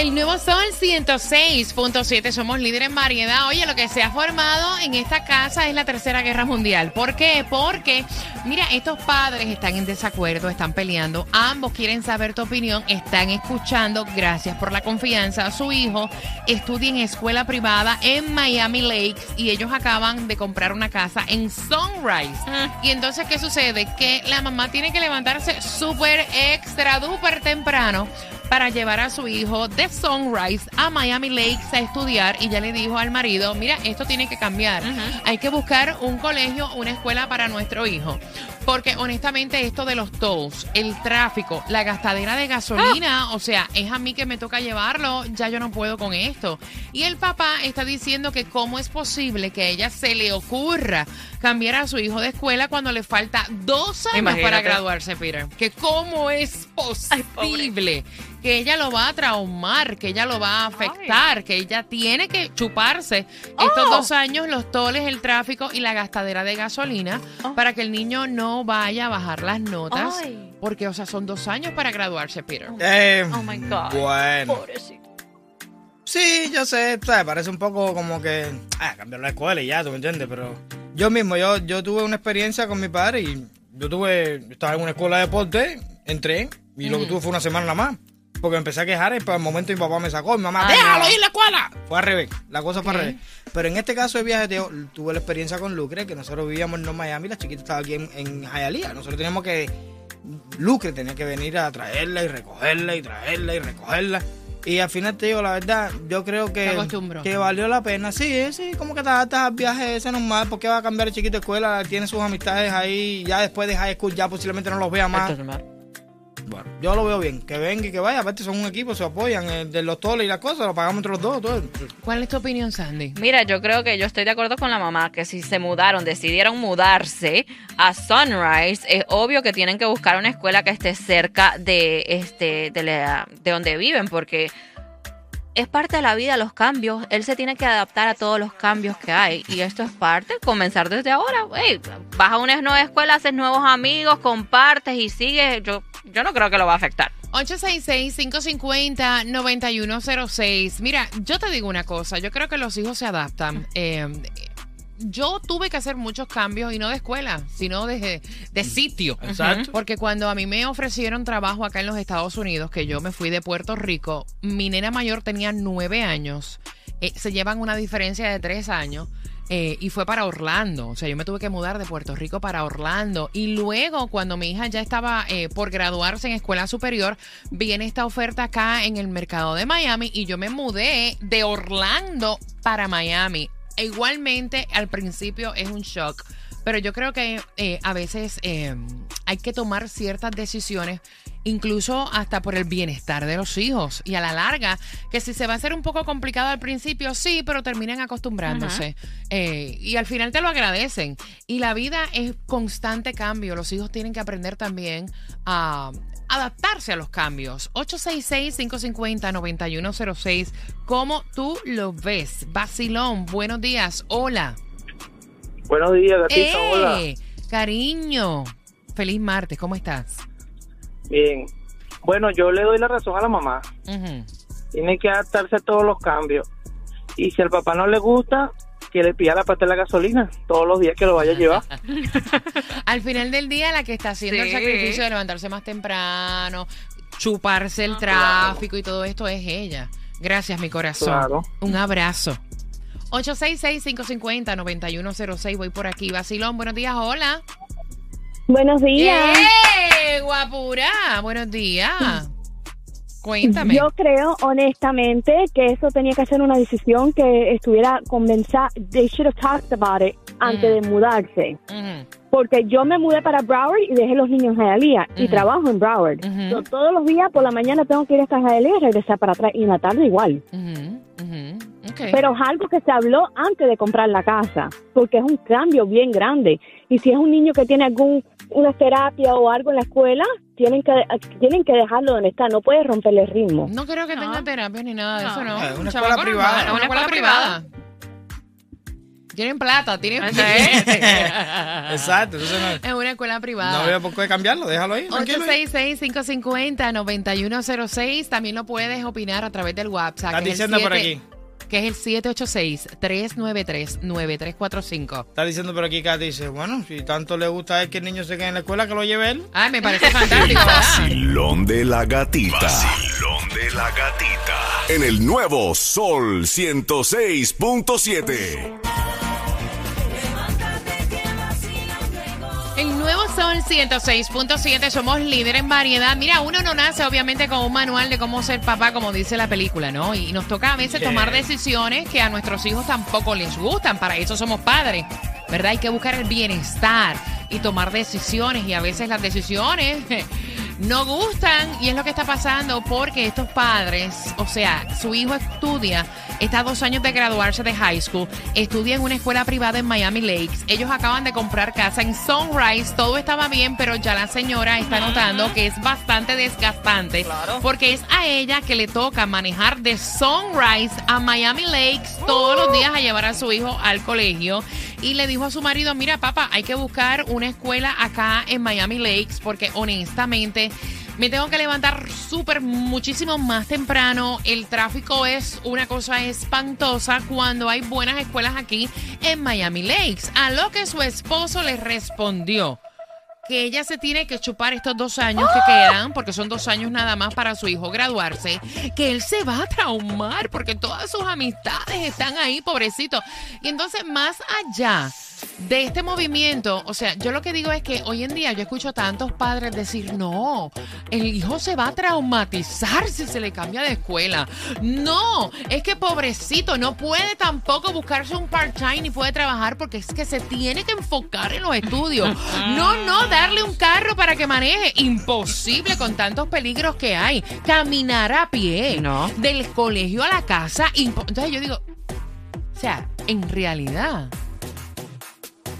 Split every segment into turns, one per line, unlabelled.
El nuevo Sol 106.7, somos líderes en variedad. Oye, lo que se ha formado en esta casa es la Tercera Guerra Mundial. ¿Por qué? Porque, mira, estos padres están en desacuerdo, están peleando, ambos quieren saber tu opinión, están escuchando, gracias por la confianza. Su hijo estudia en escuela privada en Miami Lakes y ellos acaban de comprar una casa en Sunrise. Y entonces, ¿qué sucede? Que la mamá tiene que levantarse súper extra, duper temprano para llevar a su hijo de Sunrise a Miami Lakes a estudiar y ya le dijo al marido, mira, esto tiene que cambiar. Hay que buscar un colegio, una escuela para nuestro hijo. Porque honestamente esto de los tolls, el tráfico, la gastadera de gasolina, o sea, es a mí que me toca llevarlo, ya yo no puedo con esto. Y el papá está diciendo que cómo es posible que a ella se le ocurra cambiar a su hijo de escuela cuando le falta dos años para graduarse, Peter. Que cómo es posible que ella lo va a traumar, que ella lo va a afectar, que ella tiene que chuparse estos
Oh.
dos años, los toles, el tráfico y la gastadera de gasolina
Oh.
para que el niño no vaya a bajar las notas.
Ay.
Porque, o sea, son dos años para graduarse, Peter.
Eh,
Oh my God.
Bueno.
Pobrecito.
Sí, yo sé, ¿sabes? parece un poco como que. Ah, cambiar la escuela y ya, ¿tú me entiendes? Pero yo mismo, yo, yo tuve una experiencia con mi padre y yo tuve. yo estaba en una escuela de deporte, entré y lo que tuve fue una semana nada más. Porque empecé a quejar y para el momento mi papá me sacó. Mi mamá,
Ay,
déjalo
no.
ir a la escuela. Fue al revés, la cosa fue al revés. Pero en este caso de viaje, tío, tuve la experiencia con Lucre, que nosotros vivíamos en North Miami, la chiquita estaba aquí en, en Hialeah. Nosotros teníamos que. Lucre tenía que venir a traerla y recogerla y traerla y recogerla. Y al final te digo, la verdad, yo creo que, que valió la pena. Sí, sí, como que te adaptas al viaje ese normal, porque va a cambiar el chiquito de escuela, tiene sus amistades ahí, ya después de high school ya posiblemente no los vea más. Bueno, yo lo veo bien, que venga y que vaya, aparte son un equipo, se apoyan, eh, de los toles y las cosas, lo pagamos entre los dos, todo.
¿Cuál es tu opinión, Sandy?
Mira, yo creo que yo estoy de acuerdo con la mamá que si se mudaron, decidieron mudarse a Sunrise, es obvio que tienen que buscar una escuela que esté cerca de este de, la- de donde viven porque es parte de la vida los cambios. Él se tiene que adaptar a todos los cambios que hay y esto es parte, comenzar desde ahora. Ey, vas a una nueva escuela, haces nuevos amigos, compartes y sigues. Yo yo no creo que lo va a afectar.
866-550-9106. Mira, yo te digo una cosa, yo creo que los hijos se adaptan. Eh, yo tuve que hacer muchos cambios y no de escuela, sino de, de sitio.
Exacto.
Porque cuando a mí me ofrecieron trabajo acá en los Estados Unidos, que yo me fui de Puerto Rico, mi nena mayor tenía nueve años. Eh, se llevan una diferencia de tres años. Eh, y fue para Orlando. O sea, yo me tuve que mudar de Puerto Rico para Orlando. Y luego, cuando mi hija ya estaba eh, por graduarse en escuela superior, viene esta oferta acá en el mercado de Miami y yo me mudé de Orlando para Miami. E igualmente, al principio es un shock. Pero yo creo que eh, a veces hay que tomar ciertas decisiones, incluso hasta por el bienestar de los hijos. Y a la larga, que si se va a hacer un poco complicado al principio, sí, pero terminan acostumbrándose. Eh, y al final te lo agradecen. Y la vida es constante cambio. Los hijos tienen que aprender también a adaptarse a los cambios. 866-550-9106. ¿Cómo tú lo ves? Basilón, buenos días. Hola.
Buenos días, gatita. Hola.
¡Eh! Cariño. Feliz martes, ¿cómo estás?
Bien. Bueno, yo le doy la razón a la mamá.
Ujú.
Tiene que adaptarse a todos los cambios. Y si al papá no le gusta, que le pida la parte de la gasolina todos los días que lo vaya a llevar.
Al final del día, la que está haciendo el sacrificio de levantarse más temprano, chuparse el
Ah,
tráfico y todo esto es ella. Gracias, mi corazón.
Claro.
Un abrazo. 866-550-9106. Voy por aquí. Basilón, buenos días. Hola.
Buenos días.
¡Eh, guapura! Buenos días. Cuéntame.
Yo creo honestamente que eso tenía que ser una decisión que estuviera convencida. They should have talked about it antes
Mm.
de mudarse.
Ujú,
Porque yo me mudé para Broward y dejé los niños en Hialeah y
Ujú.
trabajo en Broward.
Ujú.
So, todos los días por la mañana tengo que ir hasta Hialeah y regresar para atrás y en la tarde igual.
ujú,
Pero es algo que se habló antes de comprar la casa, porque es un cambio bien grande. Y si es un niño que tiene algún una terapia o algo en la escuela, tienen que tienen que dejarlo donde está, no puede romperle el ritmo.
No creo que
No.
tenga terapia ni nada de
No.
eso, ¿no?
Es una escuela privada.
una escuela privada.
Tienen plata, tienen.
Exacto, entonces no,
Es una escuela privada.
no veo por qué cambiarlo, déjalo ahí, tranquilo. ahí.
866-550-9106. También lo puedes opinar a través del WhatsApp.
Estás diciendo por
7
aquí.
Que es el 786-393-9345.
Está diciendo por aquí, Katy, dice, bueno, si tanto le gusta a él que el niño se quede en la escuela, que lo lleve él.
Ay, me parece fantástico.
Vacilón de la gatita. Vacilón de la gatita. En el nuevo Sol 106.7.
106.7, somos líder en variedad. Mira, uno no nace obviamente con un manual de cómo ser papá, como dice la película, ¿no? Y nos toca a veces tomar decisiones que a nuestros hijos tampoco les gustan. Para eso somos padres, ¿verdad? Hay que buscar el bienestar y tomar decisiones. Y a veces las decisiones no gustan. Y es lo que está pasando porque estos padres, o sea, su hijo estudia, está a dos años de graduarse de high school, estudia en una escuela privada en Miami Lakes. Ellos acaban de comprar casa en Sunrise, todo estaba bien, pero ya la señora está notando que es bastante desgastante porque es a ella que le toca manejar de Sunrise a Miami Lakes todos los días a llevar a su hijo al colegio. Y le dijo a su marido, mira papá, hay que buscar una escuela acá en Miami Lakes porque honestamente me tengo que levantar súper muchísimo más temprano. El tráfico es una cosa espantosa cuando hay buenas escuelas aquí en Miami Lakes. A lo que su esposo le respondió que ella se tiene que chupar estos dos años que quedan, porque son dos años nada más para su hijo graduarse, que él se va a traumar porque todas sus amistades están ahí, pobrecito. Y entonces, más allá de este movimiento, o sea, yo lo que digo es que hoy en día yo escucho a tantos padres decir, no, el hijo se va a traumatizar si se le cambia de escuela. No, es que pobrecito, no puede tampoco buscarse un part-time ni puede trabajar porque es que se tiene que enfocar en los estudios. No, no, darle un carro para que maneje. Imposible con tantos peligros que hay. Caminar a pie
No.
del colegio a la casa. Entonces yo digo, o sea, en realidad.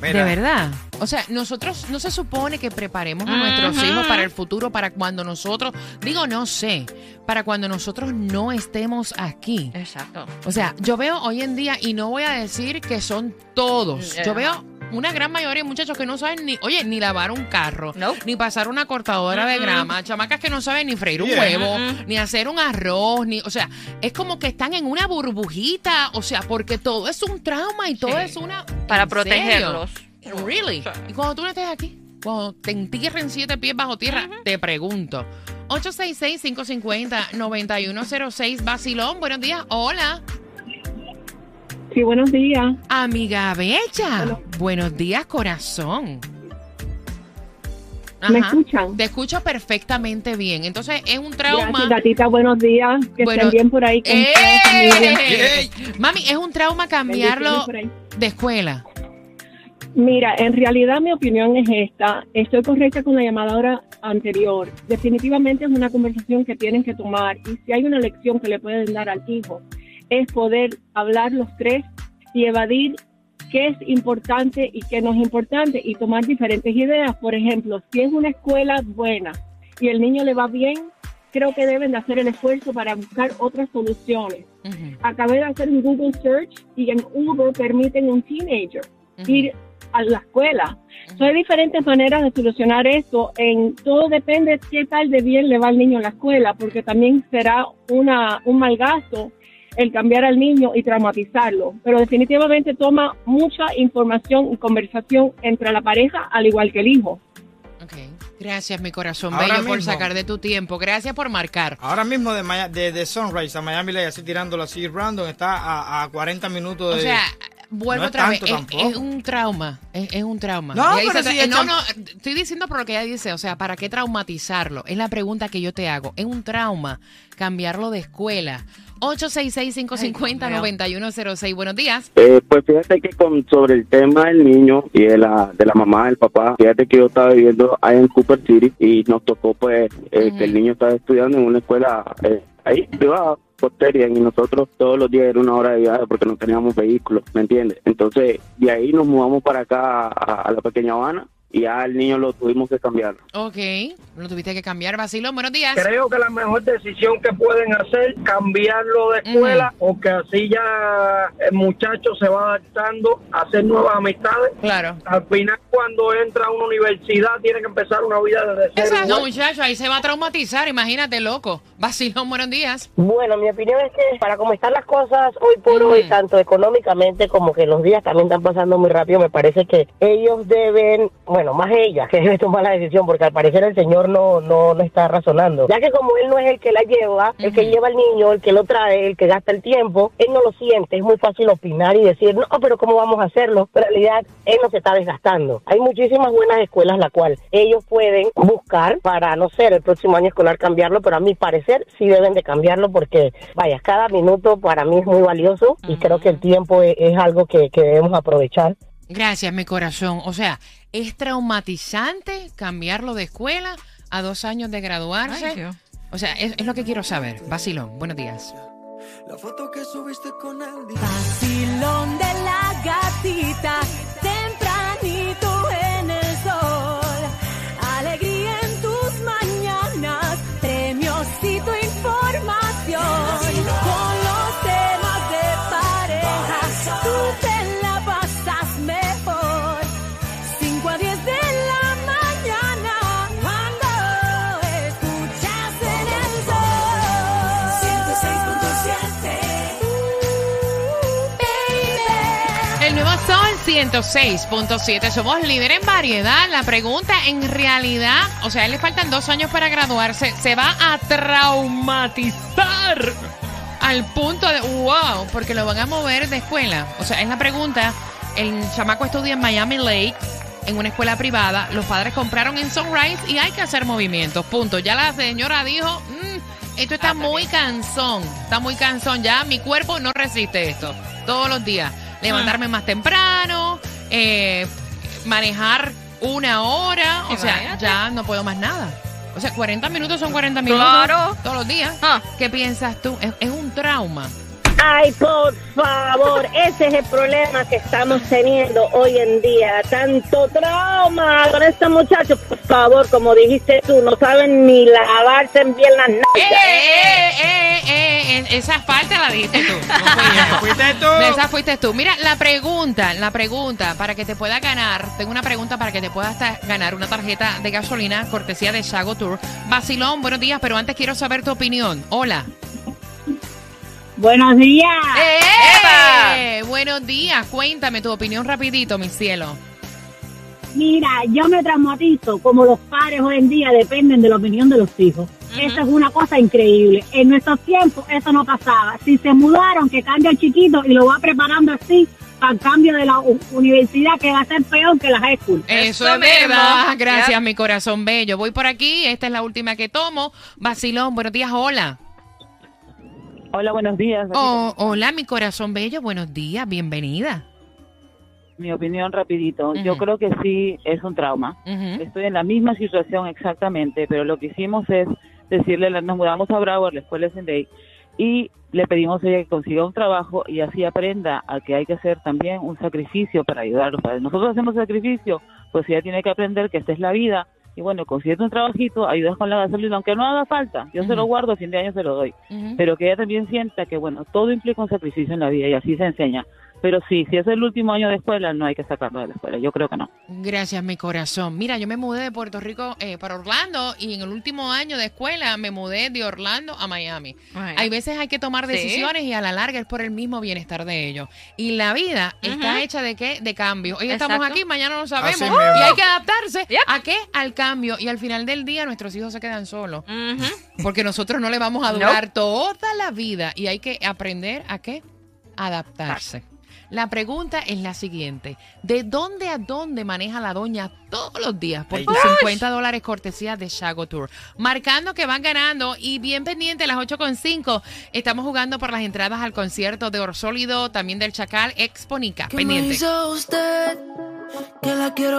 Mira,
De verdad. O sea, nosotros no se supone que preparemos a nuestros hijos para el futuro, para cuando nosotros, digo no sé, para cuando nosotros no estemos aquí.
Exacto.
O sea, yo veo hoy en día, y no voy a decir que son todos,
Yeah.
yo veo una gran mayoría de muchachos que no saben ni, oye, ni lavar un carro, ni pasar una cortadora de grama, chamacas que no saben ni freír un
Yeah.
huevo, ni hacer un arroz, ni, o sea, es como que están en una burbujita, o sea, porque todo es un trauma y todo
Sí.
es una...
Para protegerlos.
Really?
Sí.
Y cuando tú no estés aquí, cuando te entierren siete pies bajo tierra, te pregunto. 866-550-9106, Basilón, buenos días. Hola,
Sí, buenos días.
amiga bella.
Hola.
Buenos días, corazón.
¿Me escuchan?
Te escucho perfectamente bien. Entonces, es un trauma.
Gracias, gatita. Buenos días. Que
Bueno,
estén bien por ahí con
¡Eh!
Ey.
Mami, es un trauma cambiarlo de escuela.
Mira, en realidad mi opinión es esta. Estoy correcta con la llamadora anterior. Definitivamente es una conversación que tienen que tomar y si hay una lección que le pueden dar al hijo es poder hablar los tres y evadir qué es importante y qué no es importante y tomar diferentes ideas. Por ejemplo, si es una escuela buena y el niño le va bien, creo que deben de hacer el esfuerzo para buscar otras soluciones. Acabé de hacer un Google search y en Uber permiten un teenager ir a la escuela. So, hay diferentes maneras de solucionar esto. En todo depende de qué tal de bien le va al niño en la escuela, porque también será una un mal gasto el cambiar al niño y traumatizarlo. Pero definitivamente toma mucha información y conversación entre la pareja, al igual que el hijo.
Ok. Gracias, mi corazón
Ahora
bello, por
mismo.
sacar de tu tiempo. Gracias por marcar.
Ahora mismo de, Maya- de, de Sunrise a Miami Lake, así tirándolo así random, está a, a 40 minutos de...
O sea, vuelvo
no es
otra vez. Es,
tampoco.
es un trauma. Es, es un trauma.
No, pero
dice,
si
eh, no, no, estoy diciendo por lo que ella dice. O sea, ¿para qué traumatizarlo? Es la pregunta que yo te hago. ¿Es un trauma cambiarlo de escuela? 866-550-9106. Buenos días.
Eh, pues fíjate que con sobre el tema del niño y de la de la mamá del papá, fíjate que yo estaba viviendo ahí en Cooper City y nos tocó pues eh, que el niño estaba estudiando en una escuela eh, ahí privada y nosotros todos los días era una hora de viaje porque no teníamos vehículo, ¿me entiendes? Entonces, de ahí nos mudamos para acá a, a la pequeña Habana y ya el niño lo tuvimos que cambiar.
Ok, lo tuviste que cambiar. Basilón, buenos días.
Creo que la mejor decisión que pueden hacer cambiarlo de escuela porque así ya el muchacho se va adaptando a hacer nuevas amistades.
Claro.
Al final cuando entra a una universidad tiene que empezar una vida desde cero.
Exacto,
igual.
muchacho, ahí se va a traumatizar, imagínate, loco. Basilón, buenos días.
Bueno, mi opinión es que para cómo están las cosas hoy por hoy, tanto económicamente como que los días también están pasando muy rápido, me parece que ellos deben, bueno, más ella, que debe tomar la decisión, porque al parecer el señor no, no, no está razonando. Ya que como él no es el que la lleva, el que lleva al niño, el que lo trae, el que gasta el tiempo, él no lo siente, es muy fácil opinar y decir, no, pero ¿cómo vamos a hacerlo? Pero en realidad él no se está desgastando. Hay muchísimas buenas escuelas la cual ellos pueden buscar para, no sé, el próximo año escolar cambiarlo, pero a mi parecer sí deben de cambiarlo porque, vaya, cada minuto para mí es muy valioso y creo que el tiempo es, es algo que, que debemos aprovechar.
Gracias, mi corazón. O sea, es traumatizante cambiarlo de escuela a dos años de graduarse. O sea, es, es lo que quiero saber. Basilón, buenos días.
La foto que subiste con él.
Vacilón de la gatita,
106.7. Somos líder en variedad. La pregunta, en realidad, o sea, a él le faltan dos años para graduarse. Se va a traumatizar al punto de wow, porque lo van a mover de escuela. O sea, es la pregunta. El chamaco estudia en Miami Lake. En una escuela privada, los padres compraron en Sunrise y hay que hacer movimientos. Punto. Ya la señora dijo: "Mm, Esto está muy cansón. Está muy cansón. Ya mi cuerpo no resiste esto. Todos los días. Levantarme más temprano, eh, manejar una hora. O sea, ya no puedo más nada. O sea, 40 minutos son 40 minutos.
Claro.
Todos los días.
Ah.
¿Qué piensas tú? Es, es un trauma.
Ay, por favor, ese es el problema que estamos teniendo hoy en día. Tanto trauma con este muchacho. Por favor, como dijiste tú, no saben ni lavarse bien las
¡Eh,
nalgas.
eh, eh, eh! Esa parte la dijiste tú. No fui yo.
¿Fuiste tú?
Esa fuiste tú. Mira, la pregunta, la pregunta para que te pueda ganar, tengo una pregunta para que te puedas ganar una tarjeta de gasolina cortesía de Shago Tour. Basilón, buenos días, pero antes quiero saber tu opinión. Hola.
Buenos días.
¡Eh! Buenos días, cuéntame tu opinión rapidito, mi cielo.
Mira, yo me traumatizo como los padres hoy en día dependen de la opinión de los hijos. Eso es una cosa increíble. En nuestros tiempos eso no pasaba. Si se mudaron, que cambia el chiquito y lo va preparando así para el cambio de la universidad que va a ser peor que la high school.
Eso,
Eso
es verdad. Gracias, mi corazón bello. Voy por aquí. Esta es la última que tomo. Basilón, buenos días. Hola.
Hola, buenos días.
Oh, hola, mi corazón bello. Buenos días. Bienvenida.
Mi opinión rapidito. Yo creo que sí es un trauma. Estoy en la misma situación exactamente, pero lo que hicimos es decirle, nos mudamos a Broward, la escuela es en Day, y le pedimos a ella que consiga un trabajo y así aprenda a que hay que hacer también un sacrificio para ayudar a los padres. Nosotros hacemos sacrificio, pues ella tiene que aprender que esta es la vida. Y bueno, consigue un trabajito, ayudas con la gasolina, aunque no haga falta. Yo se lo guardo, a fin de año se lo doy. Pero que ella también sienta que, bueno, todo implica un sacrificio en la vida y así se enseña. Pero sí, si es el último año de escuela, no hay que sacarlo de la escuela. Yo creo que no.
Gracias, mi corazón. Mira, yo me mudé de Puerto Rico eh, para Orlando y en el último año de escuela me mudé de Orlando a Miami.
Ay.
Hay veces hay que tomar
Sí.
decisiones y a la larga es por el mismo bienestar de ellos. Y la vida está hecha de qué? De cambio. Hoy estamos aquí, mañana no sabemos. Y hay que adaptarse.
Yep.
¿A qué? Al cambio. Y al final del día nuestros hijos se quedan solos. Porque nosotros no le vamos a
Nope.
durar toda la vida. Y hay que aprender a qué? Adaptarse. La pregunta es la siguiente. ¿De dónde a dónde maneja la doña todos los días por tus
Dios.
50 dólares cortesía de Shago Tour? Marcando que van ganando y bien pendiente a las 8.5 estamos jugando por las entradas al concierto de Orsólido, también del Chacal Exponica. Pendiente.
usted que la quiero